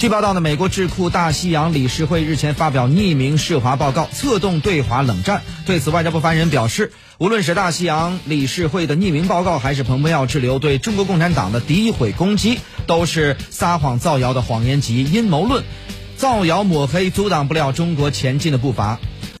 据报道呢，美国智库大西洋理事会日前发表匿名涉华报告，策动对华冷战。对此，外交部发言人表示，无论是大西洋理事会的匿名报告，还是蓬佩奥滞留对中国共产党的诋毁攻击，都是撒谎造谣的谎言及阴谋论。造谣抹黑阻挡不了中国前进的步伐。